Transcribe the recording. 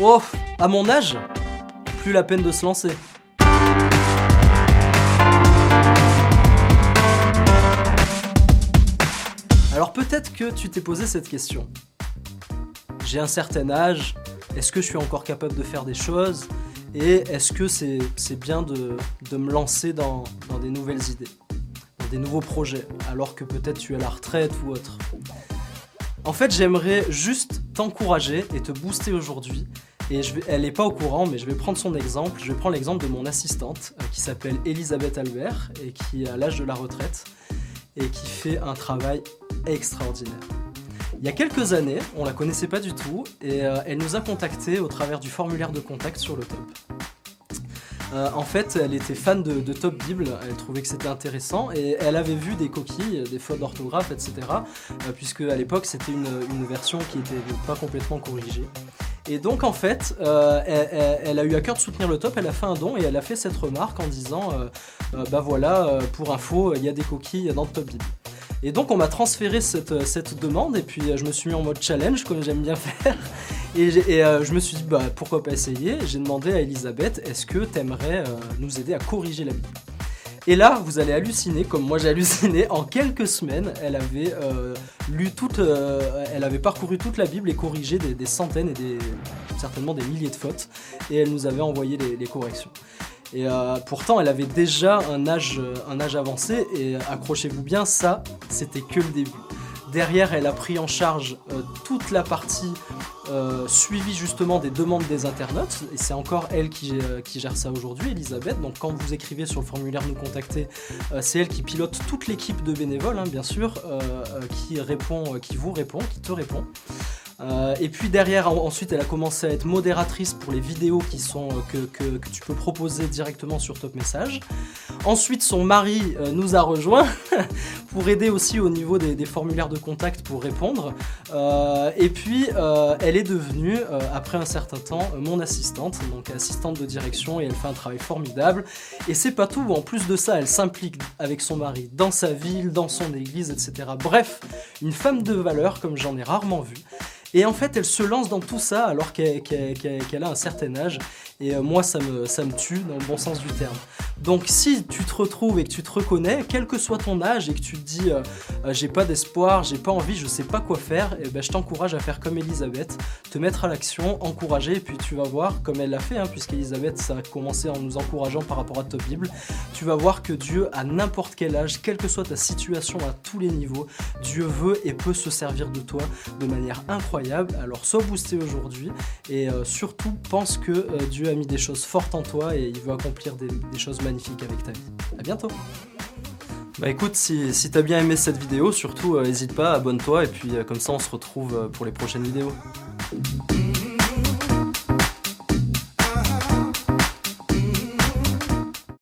Oh, à mon âge, plus la peine de se lancer. Alors peut-être que tu t'es posé cette question. J'ai un certain âge, est-ce que je suis encore capable de faire des choses? Et est-ce que c'est bien de, me lancer dans, dans des nouvelles idées, dans des nouveaux projets, alors que peut-être tu es à la retraite ou autre? En fait, j'aimerais juste t'encourager et te booster aujourd'hui et elle n'est pas au courant, mais je vais prendre son exemple. Je vais prendre l'exemple de mon assistante euh, qui s'appelle Elisabeth Albert et qui est à l'âge de la retraite et qui fait un travail extraordinaire. Il y a quelques années, on la connaissait pas du tout et euh, elle nous a contactés au travers du formulaire de contact sur le top. Euh, en fait, elle était fan de, Top Bible, elle trouvait que c'était intéressant et elle avait vu des coquilles, des fautes d'orthographe, etc. puisque à l'époque c'était une, version qui n'était pas complètement corrigée. Et donc en fait, euh, elle, a eu à cœur de soutenir le top, elle a fait un don et elle a fait cette remarque en disant euh, euh, Bah voilà, pour info, il y a des coquilles dans le top bible. Et donc on m'a transféré cette, cette, demande et puis je me suis mis en mode challenge comme j'aime bien faire. Et, je me suis dit bah pourquoi pas essayer. J'ai demandé à Elisabeth est-ce que t'aimerais nous aider à corriger la Bible? Et là, vous allez halluciner, comme moi j'ai halluciné. En quelques semaines, elle avait euh, lu toute, euh, elle avait parcouru toute la Bible et corrigé des, centaines et des, certainement des milliers de fautes. Et elle nous avait envoyé les, corrections. Et euh, pourtant, elle avait déjà un âge, âge avancé. Et accrochez-vous bien, ça, c'était que le début. Derrière, elle a pris en charge toute la partie euh, suivi justement des demandes des internautes, et c'est encore elle qui, euh, gère ça aujourd'hui, Elisabeth. Donc quand vous écrivez sur le formulaire nous contacter, euh, c'est elle qui pilote toute l'équipe de bénévoles, hein, bien sûr, qui répond, qui vous répond, qui te répond. Euh, et puis derrière, ensuite, elle a commencé à être modératrice pour les vidéos qui sont, euh, que, tu peux proposer directement sur Top Message. Ensuite, son mari euh, nous a rejoint pour aider aussi au niveau des, formulaires de contact pour répondre. et puis, elle est devenue, après un certain temps, mon assistante, donc assistante de direction, et elle fait un travail formidable. Et c'est pas tout, en plus de ça, elle s'implique avec son mari dans sa ville, dans son église, etc. Bref, une femme de valeur comme j'en ai rarement vu. Et en fait, elle se lance dans tout ça alors qu'elle a un certain âge. Et euh, moi, ça me, ça me tue dans le bon sens du terme. Donc si tu te retrouves et que tu te reconnais, quel que soit ton âge et que tu te dis euh, euh, j'ai pas d'espoir, j'ai pas envie, je sais pas quoi faire, eh ben, je t'encourage à faire comme Elisabeth, te mettre à l'action, encourager, et puis tu vas voir, comme elle l'a fait, hein, puisqu'Elisabeth ça a commencé en nous encourageant par rapport à Top Bible, tu vas voir que Dieu, à n'importe quel âge, quelle que soit ta situation à tous les niveaux, Dieu veut et peut se servir de toi de manière incroyable. Alors sois boosté aujourd'hui et surtout pense que Dieu a mis des choses fortes en toi et il veut accomplir des, choses magnifiques avec ta vie. A bientôt bah écoute, si, si t'as bien aimé cette vidéo, surtout n'hésite euh, pas, abonne-toi et puis euh, comme ça on se retrouve euh, pour les prochaines vidéos.